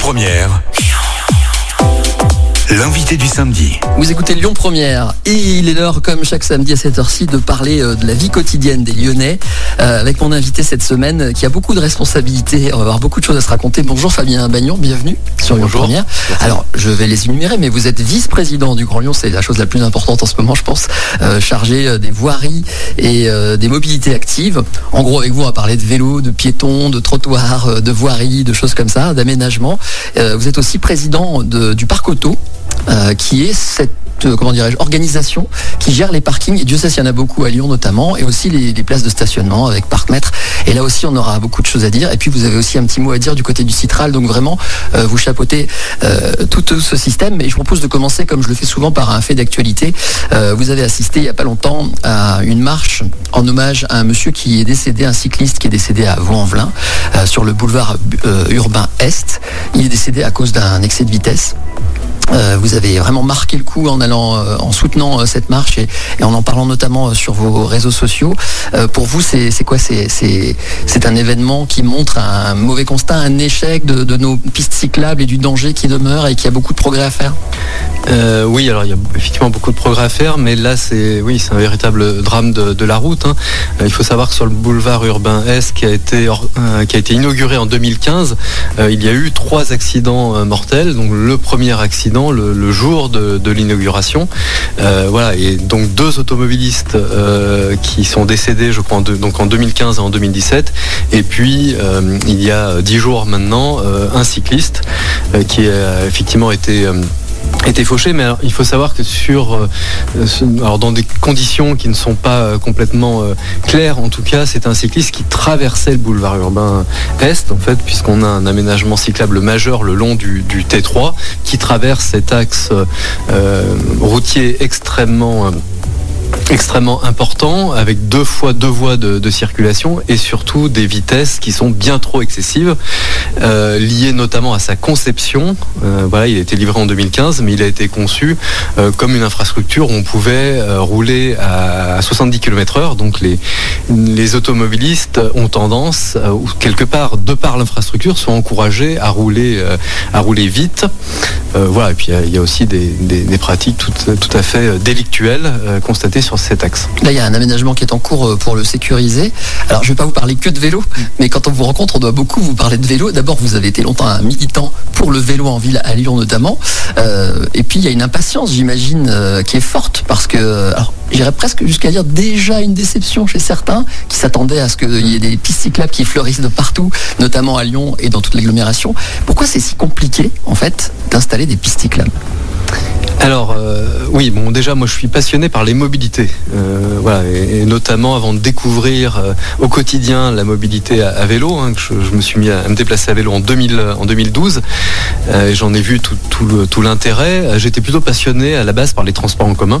Première, l'invité du samedi. Vous écoutez Lyon Première et il est l'heure, comme chaque samedi à cette heure-ci, de parler euh, de la vie quotidienne des Lyonnais euh, avec mon invité cette semaine euh, qui a beaucoup de responsabilités. On va avoir beaucoup de choses à se raconter. Bonjour Fabien Bagnon, bienvenue sur Lyon Bonjour. Première. Alors, je vais les énumérer, mais vous êtes vice-président du Grand Lyon, c'est la chose la plus importante en ce moment, je pense, euh, chargé des voiries et euh, des mobilités actives. En gros, avec vous, on va parler de vélo, de piétons, de trottoirs, de voiries, de choses comme ça, d'aménagement. Euh, vous êtes aussi président de- du Parc Auto, euh, qui est cette euh, comment organisation qui gère les parkings. Et Dieu sait s'il y en a beaucoup à Lyon notamment, et aussi les, places de stationnement avec Parcmètre. Et là aussi, on aura beaucoup de choses à dire. Et puis, vous avez aussi un petit mot à dire du côté du Citral. Donc vraiment, euh, vous chapeautez tout ce système. Mais je propose de commencer, comme je le fais souvent, par un fait d'actualité. Vous avez assisté il n'y a pas longtemps à une marche en hommage à un monsieur qui est décédé, un cycliste qui est décédé à Vaux-en-Velin, sur le boulevard urbain Est. Il est décédé à cause d'un excès de vitesse. Euh, vous avez vraiment marqué le coup en allant, euh, en soutenant euh, cette marche et, en en parlant notamment sur vos réseaux sociaux. Pour vous, c'est quoi? C'est un événement qui montre un mauvais constat, un échec de, nos pistes cyclables et du danger qui demeure et qui a beaucoup de progrès à faire? Oui, alors il y a effectivement beaucoup de progrès à faire, mais là c'est oui, un véritable drame de, la route. hein. Il faut savoir que sur le boulevard urbain Est, qui a été qui a été inauguré en 2015, euh, il y a eu trois accidents mortels. Donc le premier accident le, jour de, l'inauguration, Euh, voilà, et donc deux automobilistes euh, qui sont décédés, je crois, donc en 2015 et en 2017, et puis euh, il y a dix jours maintenant, un cycliste qui a effectivement été été fauché, mais il faut savoir que sur, euh, dans des conditions qui ne sont pas euh, complètement euh, claires, en tout cas, c'est un cycliste qui traversait le boulevard urbain Est, en fait, puisqu'on a un aménagement cyclable majeur le long du, du T3 qui traverse cet axe routier extrêmement extrêmement important avec deux fois deux voies de, circulation et surtout des vitesses qui sont bien trop excessives euh, liées notamment à sa conception. Euh, voilà il a été livré en 2015 mais il a été conçu euh, comme une infrastructure où on pouvait rouler à, à 70 km heure. Donc les, automobilistes ont tendance ou quelque part de par l'infrastructure sont encouragés à rouler à rouler vite euh, voilà, et puis il y a- aussi des, pratiques tout, à fait euh, délictuelles euh, constatées sur cet axe. Là, il y a un aménagement qui est en cours pour le sécuriser. Alors, je ne vais pas vous parler que de vélo, mais quand on vous rencontre, on doit beaucoup vous parler de vélo. D'abord, vous avez été longtemps un militant pour le vélo en ville, à Lyon notamment. Et puis, il y a une impatience, j'imagine, qui est forte, parce que, j'irais presque jusqu'à dire déjà une déception chez certains qui s'attendaient à ce qu'il y ait des pistes cyclables qui fleurissent de partout, notamment à Lyon et dans toute l'agglomération. Pourquoi c'est si compliqué, en fait, d'installer des pistes cyclables Alors euh, oui, bon déjà moi je suis passionné par les mobilités, Euh, voilà, et, notamment avant de découvrir euh, au quotidien la mobilité à, vélo, hein, que je, me suis mis à, me déplacer à vélo en, 2000, en 2012, euh, et j'en ai vu tout, tout l'intérêt. J'étais plutôt passionné à la base par les transports en commun.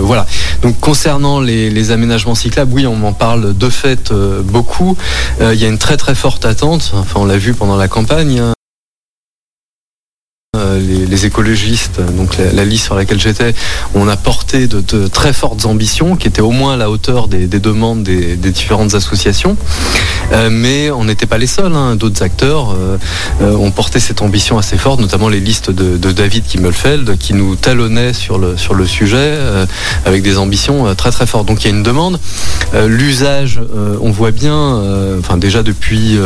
Voilà. Donc concernant les, aménagements cyclables, oui, on m'en parle de fait beaucoup. Il y a une très très forte attente. Enfin, on l'a vu pendant la campagne. hein. Les, écologistes, donc la, liste sur laquelle j'étais, on a porté de, très fortes ambitions qui étaient au moins à la hauteur des, des demandes des, différentes associations. Euh, mais on n'était pas les seuls. hein. D'autres acteurs euh, euh, ont porté cette ambition assez forte, notamment les listes de, David Kimmelfeld qui nous talonnaient sur le, sujet avec des ambitions très très fortes. Donc il y a une demande. L'usage, on voit bien, enfin déjà depuis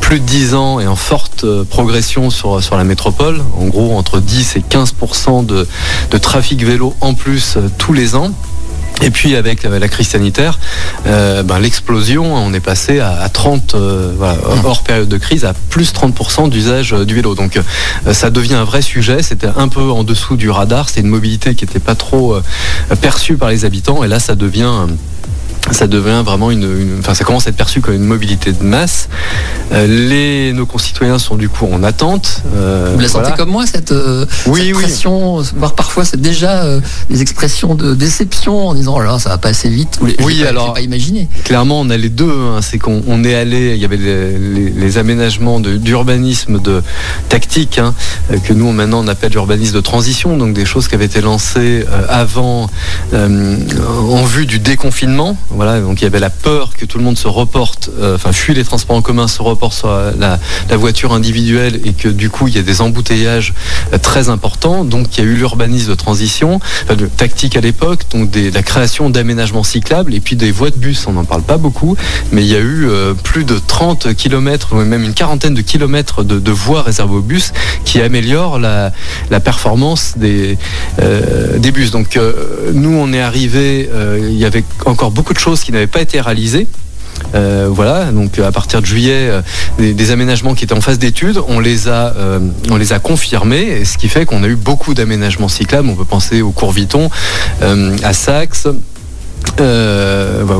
plus de 10 ans et en forte progression sur, sur la métropole, en gros entre 10 et 15 de, de trafic vélo en plus euh, tous les ans. Et puis avec la crise sanitaire, euh, ben, l'explosion, on est passé à, à 30, euh, hors période de crise, à plus 30% d'usage du vélo. Donc ça devient un vrai sujet. C'était un peu en dessous du radar. C'est une mobilité qui n'était pas trop perçue par les habitants. Et là, ça devient ça devient vraiment une, une- enfin ça commence à être perçu comme une mobilité de masse. Euh, les nos concitoyens sont du coup en attente. Euh, Vous la sentez voilà. comme moi, cette, euh, Oui, cette oui. pression, voire parfois c'est déjà euh, des expressions de déception en disant oh là ça va pas assez vite. Ou Oui, pas- alors- pas imaginé. Clairement, on a les deux. hein. C'est qu'on on est allé, il y avait les, les- les aménagements d'urbanisme de, tactique hein, que nous maintenant on appelle l'urbanisme de transition, donc des choses qui avaient été lancées avant, en vue du déconfinement. Voilà, donc il y avait la peur que tout le monde se reporte, enfin fuit les transports en commun, se reporte sur la, voiture individuelle et que du coup il y a des embouteillages très importants. Donc il y a eu l'urbanisme de transition, tactique à l'époque, donc la création d'aménagements cyclables et puis des voies de bus. On n'en parle pas beaucoup, mais il y a eu plus de 30 km, ou même une quarantaine de kilomètres de, voies réservées aux bus qui améliorent la, performance des, des bus. Donc nous on est arrivé, il y avait encore beaucoup de choses qui n'avaient pas été réalisées. Euh, voilà, donc à partir de juillet, euh, des, aménagements qui étaient en phase d'étude, on les a, euh, on les a confirmés, ce qui fait qu'on a eu beaucoup d'aménagements cyclables. On peut penser au cours Viton, à Saxe. Euh, bah,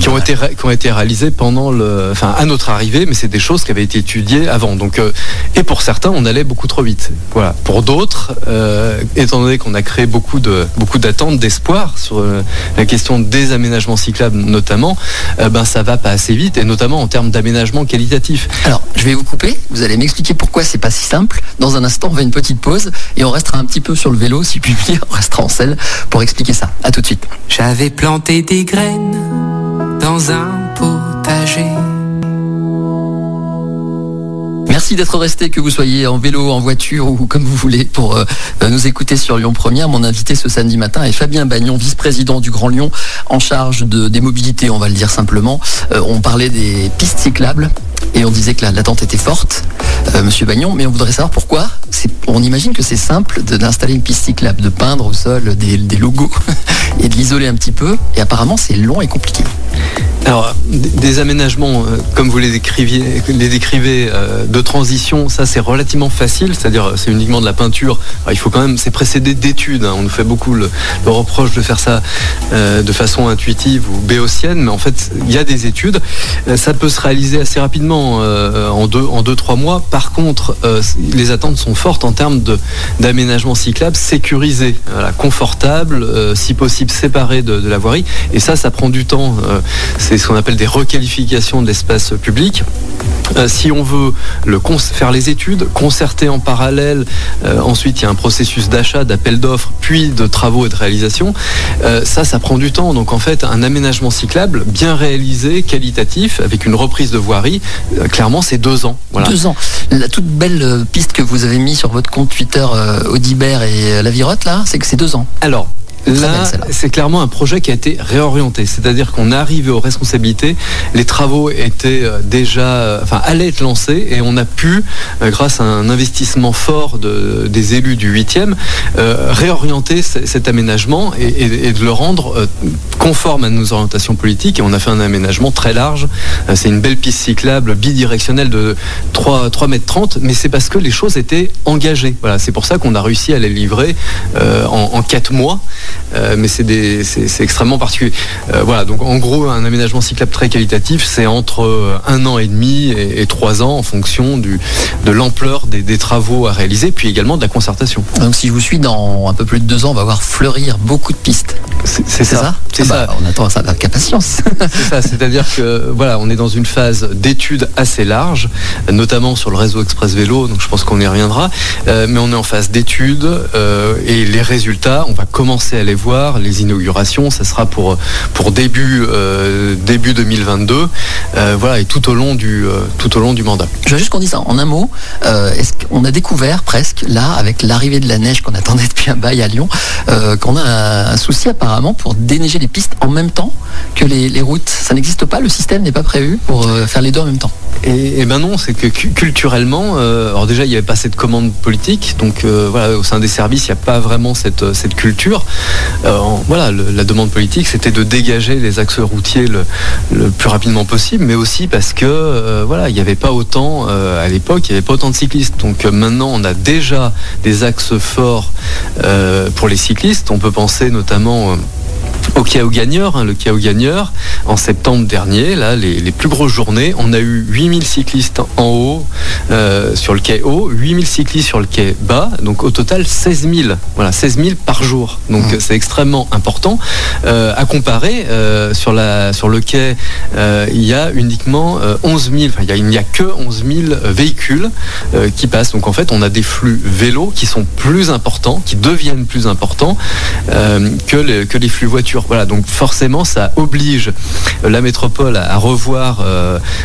qui, ont été, qui ont été réalisés pendant le, enfin, à notre arrivée, mais c'est des choses qui avaient été étudiées avant. Donc, euh, et pour certains, on allait beaucoup trop vite. Voilà. Pour d'autres, euh, étant donné qu'on a créé beaucoup de beaucoup d'attentes, d'espoir sur la question des aménagements cyclables notamment, ben ça va pas assez vite, et notamment en termes d'aménagement qualitatif. Alors, je vais vous couper. Vous allez m'expliquer pourquoi c'est pas si simple. Dans un instant, on va une petite pause et on restera un petit peu sur le vélo, si puis dire, on restera en selle pour expliquer ça. À tout de suite. J'avais planter des graines dans un potager. Merci d'être resté, que vous soyez en vélo, en voiture ou comme vous voulez, pour euh, nous écouter sur Lyon Première. Mon invité ce samedi matin est Fabien Bagnon, vice-président du Grand Lyon, en charge de, des mobilités, on va le dire simplement. Euh, on parlait des pistes cyclables et on disait que l'attente était forte, euh, Monsieur Bagnon, mais on voudrait savoir pourquoi. On imagine que c'est simple d'installer une piste cyclable, de peindre au sol des, logos et de l'isoler un petit peu, et apparemment c'est long et compliqué. Alors, des aménagements, euh, comme vous les décriviez, les décrivez, euh, de transition, ça c'est relativement facile, c'est-à-dire c'est uniquement de la peinture. il faut quand même, c'est précédé d'études. Hein. On nous fait beaucoup le, reproche de faire ça euh, de façon intuitive ou béotienne, mais en fait, il y a des études. ça peut se réaliser assez rapidement, en deux, en deux, trois mois. Par contre, les attentes sont fortes en termes d'aménagement cyclable sécurisé, confortable, si possible séparé de, la voirie. Et ça, ça prend du temps. c'est ce qu'on appelle des requalifications de l'espace public. Euh, si on veut le faire les études, concerter en parallèle, euh, ensuite il y a un processus d'achat, d'appel d'offres, puis de travaux et de réalisation, euh, ça, ça prend du temps. Donc en fait, un aménagement cyclable bien réalisé, qualitatif, avec une reprise de voirie, clairement c'est deux ans. Deux ans. La toute belle piste que vous avez mis sur votre compte Twitter Audibert et La Virotte, là, c'est que c'est deux ans. Alors, Là, c'est clairement un projet qui a été réorienté. C'est-à-dire qu'on est arrivé aux responsabilités. Les travaux étaient euh, déjà, euh, enfin, allaient être lancés et on a pu, euh, grâce à un investissement fort des élus du 8e, réorienter cet aménagement et, de le rendre conforme à nos orientations politiques. Et on a fait un aménagement très large. c'est une belle piste cyclable bidirectionnelle de 3, 3 mètres 30, mais c'est parce que les choses étaient engagées. Voilà, c'est pour ça qu'on a réussi à les livrer en, en 4 mois. Euh, mais c'est extrêmement particulier. Euh, voilà, donc en gros, un aménagement cyclable très qualitatif, c'est entre euh, un an et demi et, trois ans en fonction du, de l'ampleur des, travaux à réaliser, puis également de la concertation. Donc si je vous suis dans un peu plus de deux ans, on va voir fleurir beaucoup de pistes. C'est ça. C'est ça. Ah bah, on attend ça avec impatience. c'est ça, c'est-à-dire que voilà, on est dans une phase d'études assez large, notamment sur le réseau Express Vélo, donc je pense qu'on y reviendra, mais on est en phase d'études et les résultats, on va commencer à les voir. Les inaugurations, ça sera pour, pour début, euh, début 2022. Euh, voilà, et tout au long du, euh, tout au long du mandat. Je veux juste qu'on dise en un mot. est-ce qu'on a découvert presque, là, avec l'arrivée de la neige qu'on attendait depuis un bail à Lyon, qu'on a un, souci apparemment pour déneiger les pistes en même temps que les, routes? Ça n'existe pas, le système n'est pas prévu pour faire les deux en même temps. Et, ben non, c'est que culturellement, alors déjà il n'y avait pas cette commande politique, donc voilà, au sein des services, il n'y a pas vraiment cette, cette culture. Euh, voilà, la demande politique, c'était de dégager les axes routiers le, plus rapidement possible, mais aussi parce que euh, voilà, il n'y avait pas autant euh, à l'époque, il n'y avait pas autant de cyclistes. Donc maintenant, on a déjà des axes forts pour les cyclistes. On peut penser notamment au Kiao Gagneur, hein, le Kiao Gagneur, en septembre dernier, là, les, plus grosses journées, on a eu 8000 cyclistes en haut euh, sur le quai haut, 8000 cyclistes sur le quai bas, donc au total 16 000, voilà, 16 000 par jour. Donc mmh. c'est extrêmement important. Euh, à comparer, euh, sur, la, sur le quai, il y a uniquement 11 000, enfin, il n'y a, que 11 000 véhicules qui passent. Donc en fait, on a des flux vélos qui sont plus importants, qui deviennent plus importants que, que les flux voitures Voilà, donc forcément, ça oblige la métropole à revoir,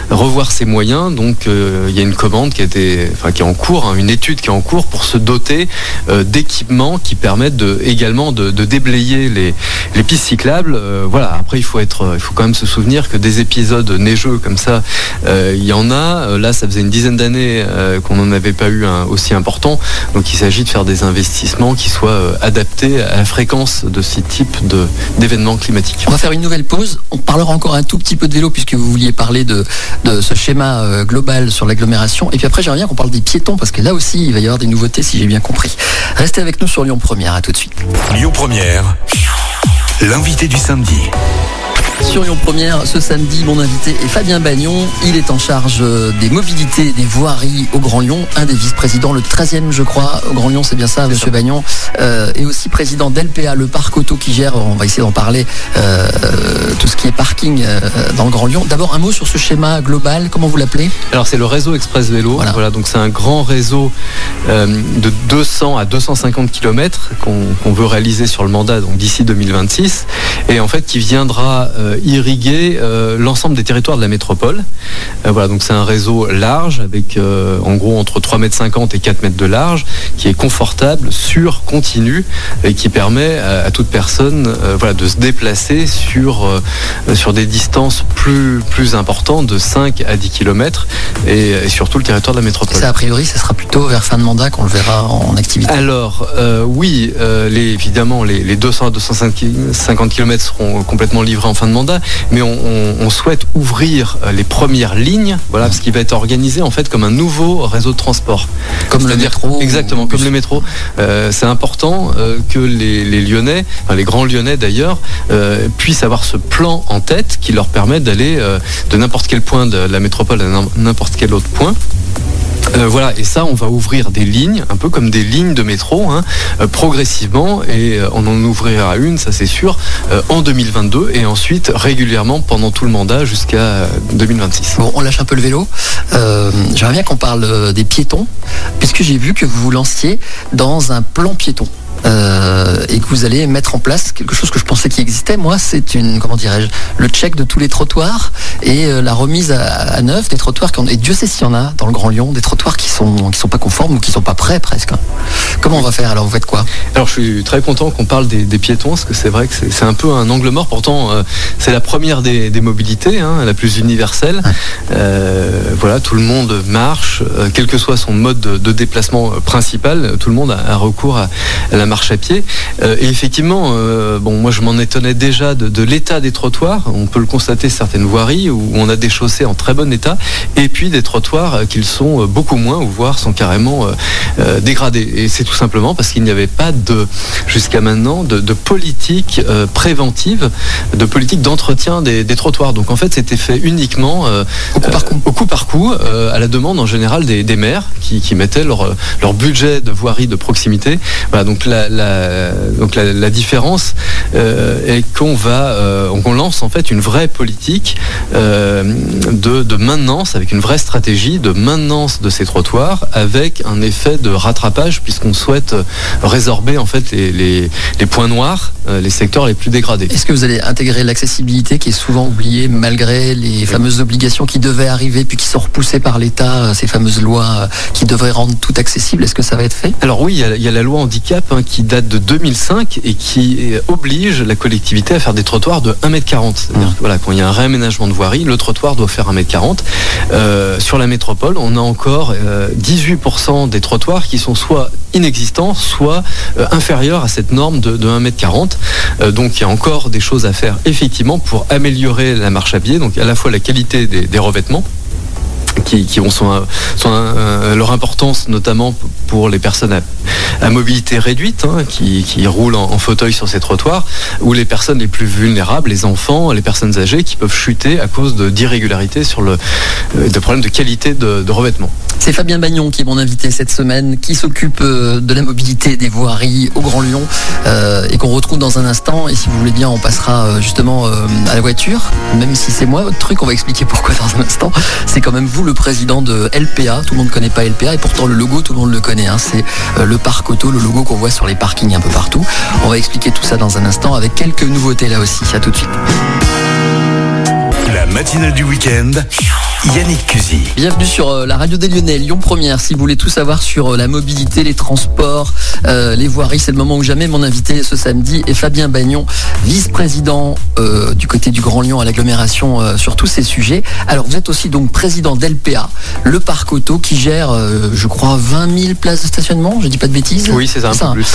revoir ses moyens. Donc, il y a une commande qui, enfin, qui est en cours, hein, une étude qui est en cours pour se doter d'équipements qui permettent également de, déblayer les, pistes cyclables. voilà, après, il faut, être, il faut quand même se souvenir que des épisodes neigeux comme ça, il y en a. Là, ça faisait une dizaine d'années qu'on n'en avait pas eu un aussi important. Donc, il s'agit de faire des investissements qui soient euh, adaptés à la fréquence de ce type d'événements climatiques. On va faire une nouvelle pause. On parlera encore un tout petit peu de vélo puisque vous vouliez parler de, de ce schéma euh, global sur l'agglomération. Et puis après, j'aimerais bien qu'on parle des piétons parce que là aussi, il va y avoir des nouveautés si j'ai bien compris. Restez avec nous sur Lyon Première. À tout de suite. Lyon Première, l'invité du samedi. Sur Lyon Première, ce samedi, mon invité est Fabien Bagnon. Il est en charge euh, des mobilités, des voiries au Grand Lyon, un des vice-présidents, le 13e, je crois, au Grand Lyon, c'est bien ça, monsieur Bagnon, euh, et aussi président d'LPA, le parc auto qui gère, on va essayer d'en parler, euh, tout ce qui est parking dans le Grand Lyon. D'abord, un mot sur ce schéma global, comment vous l'appelez? Alors, c'est le réseau Express Vélo. Voilà, donc c'est un grand réseau de 200 à 250 km qu'on veut réaliser sur le mandat, donc d'ici 2026, et en fait qui viendra irriguer euh, l'ensemble des territoires de la métropole. Euh, voilà, donc c'est un réseau large avec en gros entre 3,50 m et 4 mètres de large, qui est confortable, sûr, continu et qui permet à, toute personne voilà, de se déplacer sur, sur des distances plus, plus importantes de 5 à 10 km et, surtout le territoire de la métropole. Ça, a priori, ça sera plutôt vers fin de mandat qu'on le verra en activité. Alors, oui, les, évidemment, les, les 200 à 250 km seront complètement livrés en fin de mandat mais on, souhaite ouvrir euh, les premières lignes, voilà, ce qui va être organisé en fait comme un nouveau réseau de transport. Comme le métro Exactement, comme le métro. Euh, c'est important euh, que les, Lyonnais, les grands Lyonnais d'ailleurs, puissent avoir ce plan en tête qui leur permet d'aller de n'importe quel point de la métropole à n'importe quel autre point. Euh, voilà, et ça, on va ouvrir des lignes, un peu comme des lignes de métro, hein, euh, progressivement, et euh, on en ouvrira une, ça c'est sûr, en 2022, et ensuite régulièrement pendant tout le mandat jusqu'à 2026. Bon, on lâche un peu le vélo. J'aimerais bien qu'on parle des piétons, puisque j'ai vu que vous vous lanciez dans un plan piéton. Euh, et que vous allez mettre en place quelque chose que je pensais qui existait. Moi, c'est une, comment dirais-je, le check de tous les trottoirs et euh, la remise à, neuf des trottoirs. Qui et Dieu sait s'il y en a dans le Grand Lyon, des trottoirs qui sont, qui sont pas conformes ou qui sont pas prêts presque. Comment on va faire alors? Vous faites quoi? Alors, je suis très content qu'on parle des, piétons, parce que c'est vrai que c'est un peu un angle mort. Pourtant, euh, c'est la première des, mobilités, hein, la plus universelle. voilà, tout le monde marche, quel que soit son mode de, déplacement principal, tout le monde a, recours à, à la marche à pied. Euh, et effectivement, euh, bon, moi je m'en étonnais déjà de, l'état des trottoirs. On peut le constater certaines voiries où on a des chaussées en très bon état, et puis des trottoirs euh, qui sont beaucoup moins, ou voire sont carrément dégradés. Et c'est tout simplement parce qu'il n'y avait pas de, jusqu'à maintenant, de, politique préventive, de politique d'entretien des, trottoirs. Donc en fait, c'était fait uniquement au coup par coup, au coup, par coup à la demande en général des, maires qui, mettaient leur, leur budget de voirie de proximité. Voilà, donc là, la, donc la, différence euh, est qu'on va, euh, lance en fait une vraie politique euh, de, de, maintenance, avec une vraie stratégie de maintenance de ces trottoirs, avec un effet de rattrapage, puisqu'on souhaite résorber en fait les, les, les points noirs, les secteurs les plus dégradés. Est-ce que vous allez intégrer l'accessibilité qui est souvent oubliée malgré les fameuses obligations qui devaient arriver puis qui sont repoussées par l'État, ces fameuses lois qui devraient rendre tout accessible? Est-ce que ça va être fait? Alors oui, il y, a, la loi handicap hein, qui date de 2005 et qui oblige la collectivité à faire des trottoirs de 1m40. C'est-à-dire mmh. que voilà, quand il y a un réaménagement de voirie, le trottoir doit faire 1m40. Euh, sur la métropole, on a encore 18% euh, des trottoirs qui sont soit inexistants, soit euh, inférieurs à cette norme de, 1m40. donc il y a encore des choses à faire effectivement pour améliorer la marche à pied, donc à la fois la qualité des revêtements, qui, ont son, leur importance notamment pour les personnes à, mobilité réduite, hein, qui, roulent en, fauteuil sur ces trottoirs, ou les personnes les plus vulnérables, les enfants, les personnes âgées, qui peuvent chuter à cause d'irrégularités sur le euh, de problèmes de qualité de, revêtement. C'est Fabien Bagnon qui est mon invité cette semaine, qui s'occupe euh, de la mobilité des voiries au Grand Lyon euh, et qu'on retrouve dans un instant. Et si vous voulez bien, on passera justement à la voiture, même si c'est moi votre truc, on va expliquer pourquoi dans un instant. C'est quand même vous vous le président de LPA. Tout le monde ne connaît pas LPA et pourtant le logo, tout le monde le connaît. Hein. C'est le parc auto, le logo qu'on voit sur les parkings un peu partout. On va expliquer tout ça dans un instant avec quelques nouveautés là aussi. À tout de suite. La matinale du week-end. Yannick Cusy. Bienvenue sur euh, la radio des Lyonnais, Lyon Première. Si vous voulez tout savoir sur euh, la mobilité, les transports, euh, les voiries, c'est le moment où jamais. Mon invité ce samedi est Fabien Bagnon, vice-président du côté du Grand Lyon à l'agglomération sur tous ces sujets. Alors vous êtes aussi donc président d'LPA, le parc auto qui gère, je crois, 20 000 places de stationnement. Je dis pas de bêtises. Oui, c'est ça, un peu plus.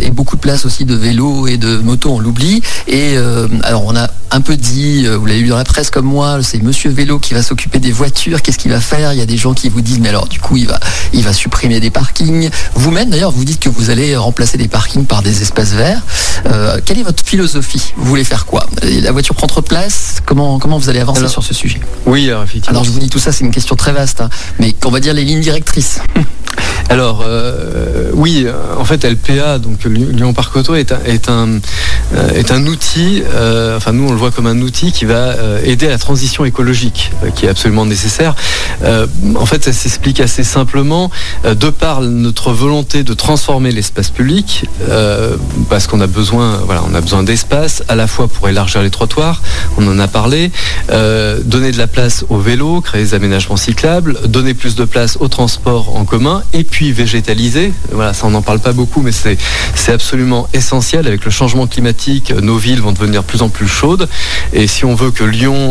et beaucoup de places aussi de vélos et de motos, on l'oublie. Et alors on a un peu dit, vous l'avez lu dans la presse comme moi, c'est Monsieur Vélo qui va s'occuper des voitures, qu'est-ce qu'il va faire? Il y a des gens qui vous disent, mais alors du coup, il va, il va supprimer des parkings. Vous-même, d'ailleurs, vous dites que vous allez remplacer des parkings par des espaces verts. Euh, quelle est votre philosophie? Vous voulez faire quoi? La voiture prend trop de place? Comment, comment vous allez avancer sur ce sujet? Oui, alors effectivement. Alors je vous dis tout ça, c'est une question très vaste, hein, mais on va dire les lignes directrices. Alors euh, oui, en fait LPA, donc Lyon Parc Auto est un, est un, euh, est un outil, enfin nous on le voit comme un outil qui va aider à la transition écologique, qui est absolument nécessaire. Euh, en fait, ça s'explique assez simplement euh, de par notre volonté de transformer l'espace public, euh, parce qu'on a besoin, voilà, besoin d'espace à la fois pour élargir les trottoirs, on en a parlé, donner de la place au vélo, créer des aménagements cyclables, donner plus de place au transport en commun, et puis végétaliser. Voilà, ça on n'en parle pas beaucoup, mais c'est c'est absolument essentiel. Avec le changement climatique, nos villes vont devenir de plus en plus chaudes, et si on veut que Lyon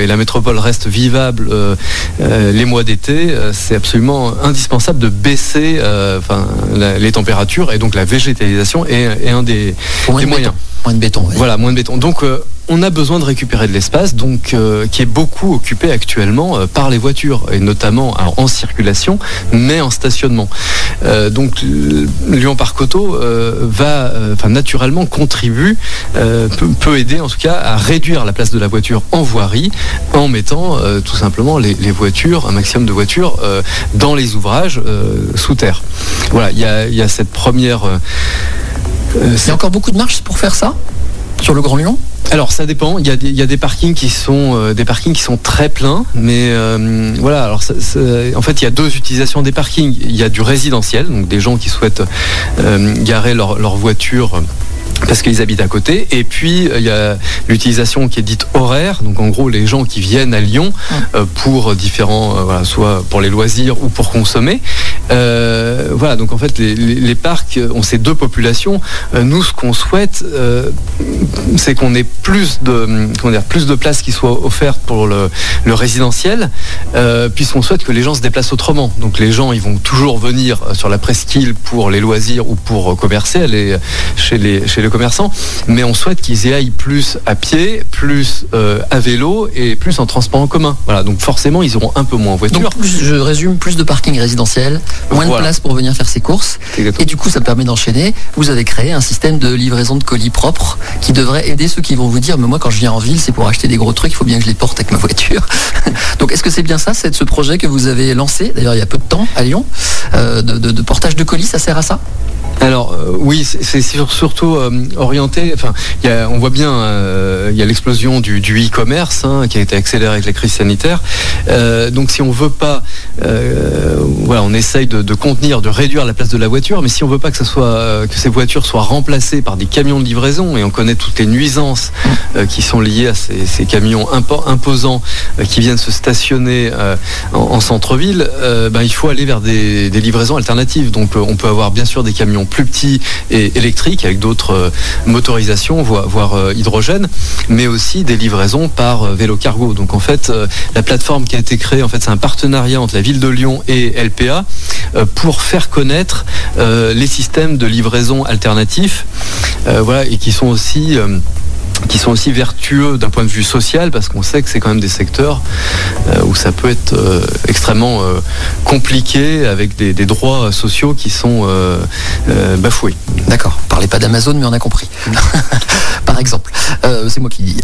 et la métropole restent vivables euh, euh, les mois d'été, euh, c'est absolument indispensable de baisser les températures et donc la végétalisation est, un des, moyens. Moins de béton. Voilà, moins de béton. Donc on a besoin de récupérer de l'espace, donc qui est beaucoup occupé actuellement par les voitures et notamment en circulation, mais en stationnement. donc Lyon Parc Auto va, enfin naturellement contribue, peut, aider en tout cas à réduire la place de la voiture en voirie en mettant tout simplement les, voitures, un maximum de voitures euh, dans les ouvrages euh, sous terre. Voilà, il y a, cette première. Euh, c'est encore beaucoup de marches pour faire ça? Sur le Grand Lyon alors ça dépend. Il y, a des, parkings qui sont des parkings qui sont très pleins, mais voilà. Alors en fait, il y a deux utilisations des parkings. Il y a du résidentiel, donc des gens qui souhaitent garer leur, leur voiture parce qu'ils habitent à côté. Et puis, il y a l'utilisation qui est dite horaire. Donc, en gros, les gens qui viennent à Lyon euh, pour différents, euh, voilà, soit pour les loisirs ou pour consommer. Euh, voilà, donc en fait, les, parcs ont ces deux populations. nous, ce qu'on souhaite, c'est qu'on ait plus de, comment dire, plus de places qui soient offertes pour le, résidentiel, puisqu'on souhaite que les gens se déplacent autrement. Donc, les gens, ils vont toujours venir sur la presqu'île pour les loisirs ou pour commercer, aller chez les, chez les commerçants, mais on souhaite qu'ils y aillent plus à pied, plus euh, à vélo et plus en transport en commun. Voilà, donc forcément, ils auront un peu moins en voiture. Donc, je résume, plus de parking résidentiel, moins de place pour venir faire ses courses. Et du coup, ça permet d'enchaîner. Vous avez créé un système de livraison de colis propre qui devrait aider ceux qui vont vous dire, mais moi, quand je viens en ville, c'est pour acheter des gros trucs, il faut bien que je les porte avec ma voiture. donc, est-ce que c'est bien ça, c'est ce projet que vous avez lancé, d'ailleurs, il y a peu de temps, à Lyon, euh, de portage de colis, ça sert à ça? Alors euh, oui, c'est surtout euh, orienté. Enfin, on voit bien, euh, il y a l'explosion du e-commerce hein, qui a été accéléré avec la crise sanitaire. donc si on veut pas, on essaye de, contenir, de réduire la place de la voiture, mais si on veut pas que ces voitures soient remplacées par des camions de livraison, et on connaît toutes les nuisances qui sont liées à ces, camions imposants qui viennent se stationner en, centre-ville, ben, il faut aller vers des livraisons alternatives. Donc on peut avoir bien sûr des camions plus petits et électriques avec d'autres euh, motorisations, voire, euh, hydrogène, mais aussi des livraisons par euh, vélo cargo. Donc en fait, la plateforme qui a été créée, en fait, c'est un partenariat entre la ville de Lyon et LPA pour faire connaître les systèmes de livraison alternatifs, voilà, et qui sont aussi qui sont aussi vertueux d'un point de vue social parce qu'on sait que c'est quand même des secteurs euh, où ça peut être euh, extrêmement euh, compliqué avec des, droits sociaux qui sont bafoués. D'accord. Parlez pas d'Amazon mais on a compris. Par exemple, c'est moi qui dis.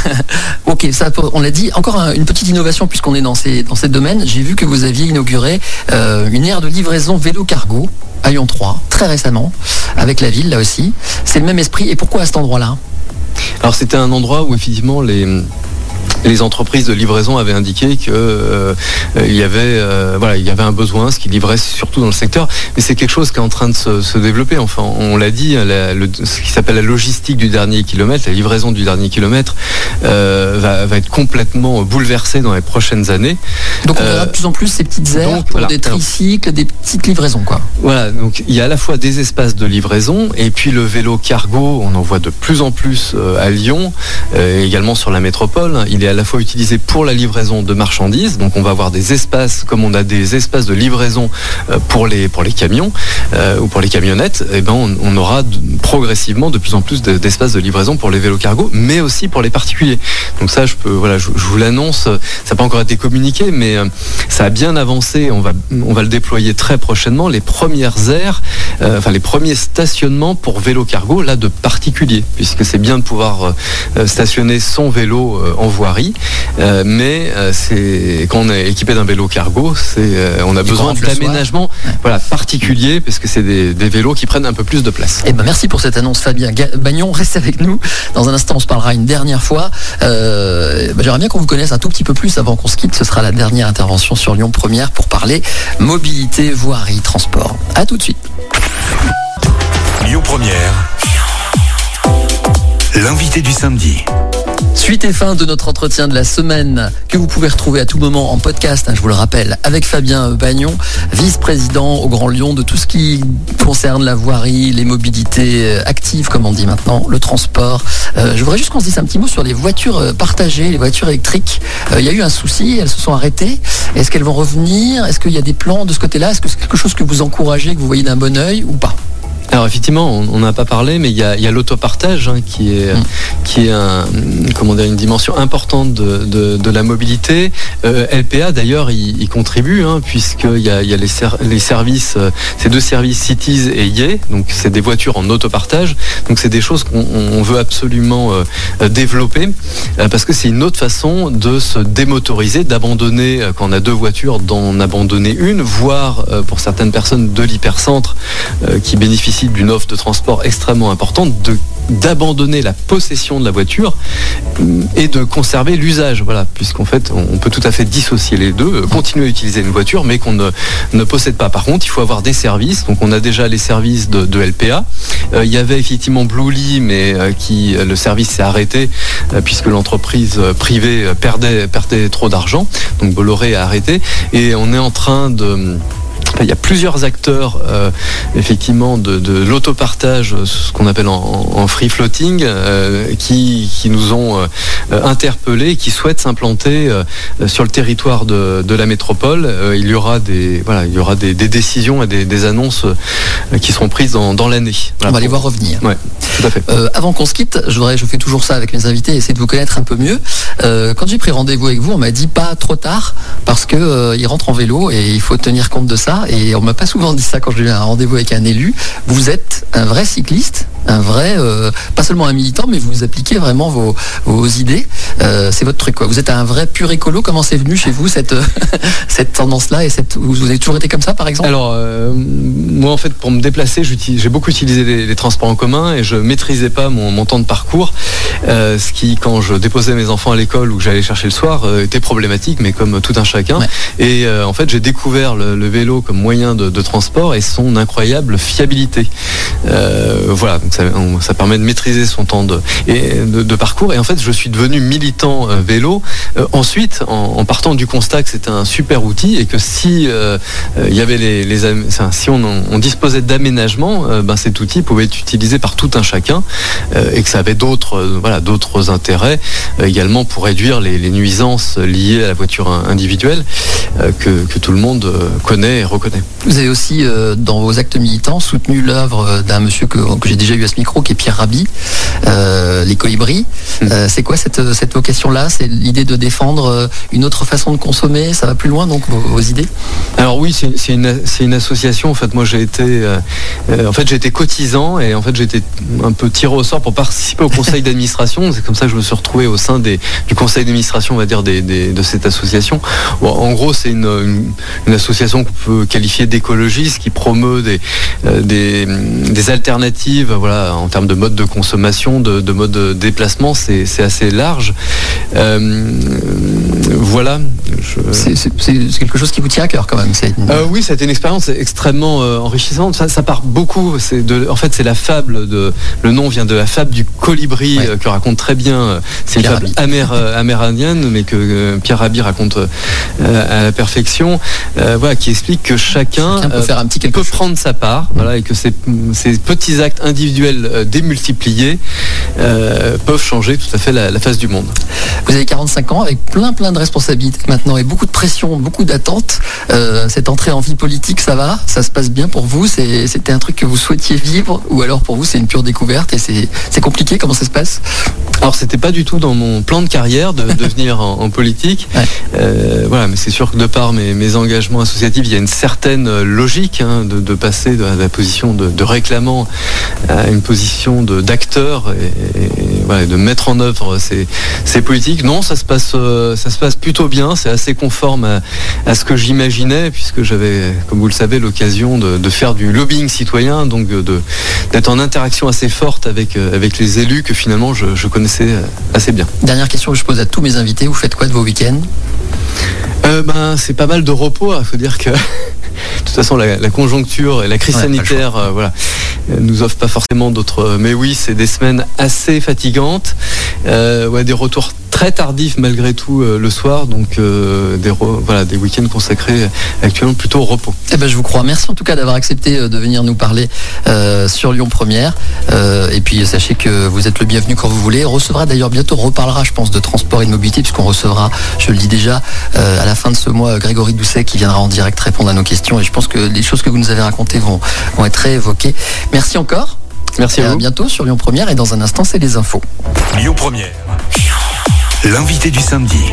ok, ça, on l'a dit. Encore une petite innovation puisqu'on est dans ces dans ces domaines. J'ai vu que vous aviez inauguré une aire de livraison vélo cargo à Lyon 3 très récemment avec la ville là aussi. C'est le même esprit. Et pourquoi à cet endroit-là? Alors c'était un endroit où effectivement les les entreprises de livraison avaient indiqué que euh, il y avait euh, voilà il y avait un besoin, ce qui livrait surtout dans le secteur. Mais c'est quelque chose qui est en train de se, développer. Enfin, on l'a dit, ce qui s'appelle la logistique du dernier kilomètre, la livraison du dernier kilomètre, va, va, être complètement bouleversée dans les prochaines années. Donc on verra de plus en plus ces petites aires pour des tricycles, des petites livraisons, quoi. Voilà. Donc il y a à la fois des espaces de livraison et puis le vélo cargo. On en voit de plus en plus à Lyon, également sur la métropole. Il est à la fois utilisé pour la livraison de marchandises, donc on va avoir des espaces comme on a des espaces de livraison euh, pour les, pour les camions euh, ou pour les camionnettes, et eh ben on, aura progressivement de plus en plus d'espaces de livraison pour les vélos cargo, mais aussi pour les particuliers. Donc ça, je peux, voilà, je, vous l'annonce, ça n'a pas encore été communiqué, mais euh, ça a bien avancé. On va, on va le déployer très prochainement. Les premières aires, enfin les premiers stationnements pour vélos cargo, là de particuliers, puisque c'est bien de pouvoir stationner son vélo en voirie euh, mais euh, c'est quand on est équipé d'un vélo cargo, c'est euh, on a besoin d'aménagement voilà, particulier parce que c'est des, vélos qui prennent un peu plus de place. Et eh ben merci pour cette annonce Fabien Bagnon. Reste avec nous. Dans un instant, on se parlera une dernière fois. Ben, j'aimerais bien qu'on vous connaisse un tout petit peu plus avant qu'on se quitte. Ce sera la dernière intervention sur Lyon Première pour parler mobilité, voirie, transport. A tout de suite. Lyon Première. L'invité du samedi. Suite et fin de notre entretien de la semaine que vous pouvez retrouver à tout moment en podcast, hein, je vous le rappelle, avec Fabien Bagnon, vice-président au Grand Lyon de tout ce qui concerne la voirie, les mobilités euh, actives, comme on dit maintenant, le transport. Euh, je voudrais juste qu'on se dise un petit mot sur les voitures euh, partagées, les voitures électriques. il y a eu un souci, elles se sont arrêtées. Est-ce qu'elles vont revenir? Est-ce qu'il y a des plans de ce côté-là? Est-ce que c'est quelque chose que vous encouragez, que vous voyez d'un bon oeil ou pas? Alors effectivement, on n'a pas parlé, mais il y a, l'autopartage hein, qui est mm. qui est un, comment dire, une dimension importante de, la mobilité. Euh, LPA d'ailleurs y, contribue hein, puisqu'il y a, il y a les, les, services, euh, ces deux services Cities et Yé, donc c'est des voitures en autopartage. Donc c'est des choses qu'on veut absolument euh, développer parce que c'est une autre façon de se démotoriser, d'abandonner quand on a deux voitures, d'en abandonner une, voire pour certaines personnes de l'hypercentre qui bénéficient d'une offre de transport extrêmement importante, d'abandonner la possession de la voiture et de conserver l'usage. Voilà, puisqu'en fait, on peut tout à fait dissocier les deux, euh, continuer à utiliser une voiture, mais qu'on ne, possède pas. Par contre, il faut avoir des services. Donc, on a déjà les services de, LPA. Euh, il y avait effectivement Bluely, mais euh, qui le service s'est arrêté puisque l'entreprise privée perdait, perdait trop d'argent. Donc, Bolloré a arrêté. Et on est en train de il y a plusieurs acteurs euh, effectivement de, l'autopartage, ce qu'on appelle en, free floating, euh, qui, nous ont euh, interpellés, qui souhaitent s'implanter sur le territoire de, la métropole. il y aura des voilà, il y aura des, décisions et des, annonces qui seront prises dans, l'année. On va les voir revenir. Ouais, tout à fait. avant qu'on se quitte, je voudrais, je fais toujours ça avec mes invités, essayer de vous connaître un peu mieux. quand j'ai pris rendez-vous avec vous, on m'a dit pas trop tard parce que il rentre en vélo et il faut tenir compte de ça et on m'a pas souvent dit ça quand j'ai eu un rendez-vous avec un élu. Vous êtes un vrai cycliste, un vrai, euh, pas seulement un militant, mais vous appliquez vraiment vos, idées. Euh, c'est votre truc, quoi. Vous êtes un vrai pur écolo. Comment c'est venu chez vous cette, cette tendance-là et cette, vous avez toujours été comme ça, par exemple? Alors, euh, moi, en fait, pour me déplacer, j'ai beaucoup utilisé les, transports en commun et je maîtrisais pas mon, temps de parcours, ce qui, quand je déposais mes enfants à l'école ou j'allais chercher le soir, était problématique, mais comme tout un chacun. Et en fait, j'ai découvert le, vélo comme moyen de, transport et son incroyable fiabilité. voilà, ça, permet de maîtriser son temps de, parcours. Et en fait, je suis devenu militant euh, vélo. Euh, ensuite, en, partant du constat que c'était un super outil et que si euh, y avait les, si on, disposait d'aménagement, ben cet outil pouvait être utilisé par tout un chacun et que ça avait d'autres voilà d'autres intérêts également pour réduire les, nuisances liées à la voiture individuelle que, que, tout le monde connaît et reconnaît. Vous avez aussi dans vos actes militants soutenu l'œuvre d'un monsieur que, que j'ai déjà eu à ce micro, qui est Pierre Rabhi, euh, les colibris. Euh, c'est quoi cette, cette vocation-là? C'est l'idée de défendre euh, une autre façon de consommer? Ça va plus loin, donc, vos, idées? Alors oui, c'est une, une, association. En fait, moi, j'ai été, en fait, été cotisant et en fait, j'ai été un peu tiré au sort pour participer au conseil d'administration. C'est comme ça que je me suis retrouvé au sein des, du conseil d'administration, on va dire, des, de cette association. en gros, c'est une, une, association qu'on peut qualifier d'écologiste qui promeut des, des, des alternatives voilà, en termes de mode de consommation, de, de mode de déplacement, c'est assez large. voilà. C'est quelque chose qui vous tient à cœur quand même. oui, ça a été une expérience extrêmement enrichissante. Ça, ça, part beaucoup. De, en fait, c'est la fable de. Le nom vient de la fable du colibri que raconte très bien. C'est une fable amérindienne, mais que Pierre Rabhi raconte à la perfection. voilà, qui explique que chacun, peut, faire un petit peut prendre sa part, voilà, et que ces, petits actes individuels démultipliés peuvent changer tout à fait la, face du monde. Vous avez 45 ans avec plein plein de responsabilités maintenant et beaucoup de pression, beaucoup d'attentes. cette entrée en vie politique, ça va Ça se passe bien pour vous C'était un truc que vous souhaitiez vivre ou alors pour vous c'est une pure découverte et c'est compliqué Comment ça se passe? Alors c'était pas du tout dans mon plan de carrière de devenir en, politique. voilà, mais c'est sûr que de par mes, engagements associatifs, il y a une certaine logique hein, de, passer de la position de, réclamant à une position d'acteur et, de mettre en œuvre ces, politiques. Non, ça se passe, euh, ça se passe plutôt bien. C'est assez conforme à, ce que j'imaginais, puisque j'avais, comme vous le savez, l'occasion de, faire du lobbying citoyen, donc d'être en interaction assez forte avec, euh, avec les élus que finalement je, je connaissais assez bien. Dernière question que je pose à tous mes invités. Vous faites quoi de vos week-ends? Euh, ben, C'est pas mal de repos. Il faut dire que de toute façon, la, conjoncture et la crise sanitaire euh, voilà, nous offrent pas forcément d'autres. Mais oui, c'est des semaines assez fatigantes. Euh, ouais, des retours très tardif malgré tout euh, le soir, donc euh, des, voilà, des week-ends consacrés actuellement plutôt au repos. Eh ben, je vous crois. Merci en tout cas d'avoir accepté euh, de venir nous parler sur Lyon Première. et puis sachez que vous êtes le bienvenu quand vous voulez. On recevra d'ailleurs bientôt, on reparlera je pense de transport et de mobilité puisqu'on recevra, je le dis déjà, à la fin de ce mois, Grégory Doucet qui viendra en direct répondre à nos questions. Et je pense que les choses que vous nous avez racontées vont, vont être réévoquées. Merci encore. Merci à, à bientôt sur Lyon Première et dans un instant c'est les infos. Lyon Première l'invité du samedi.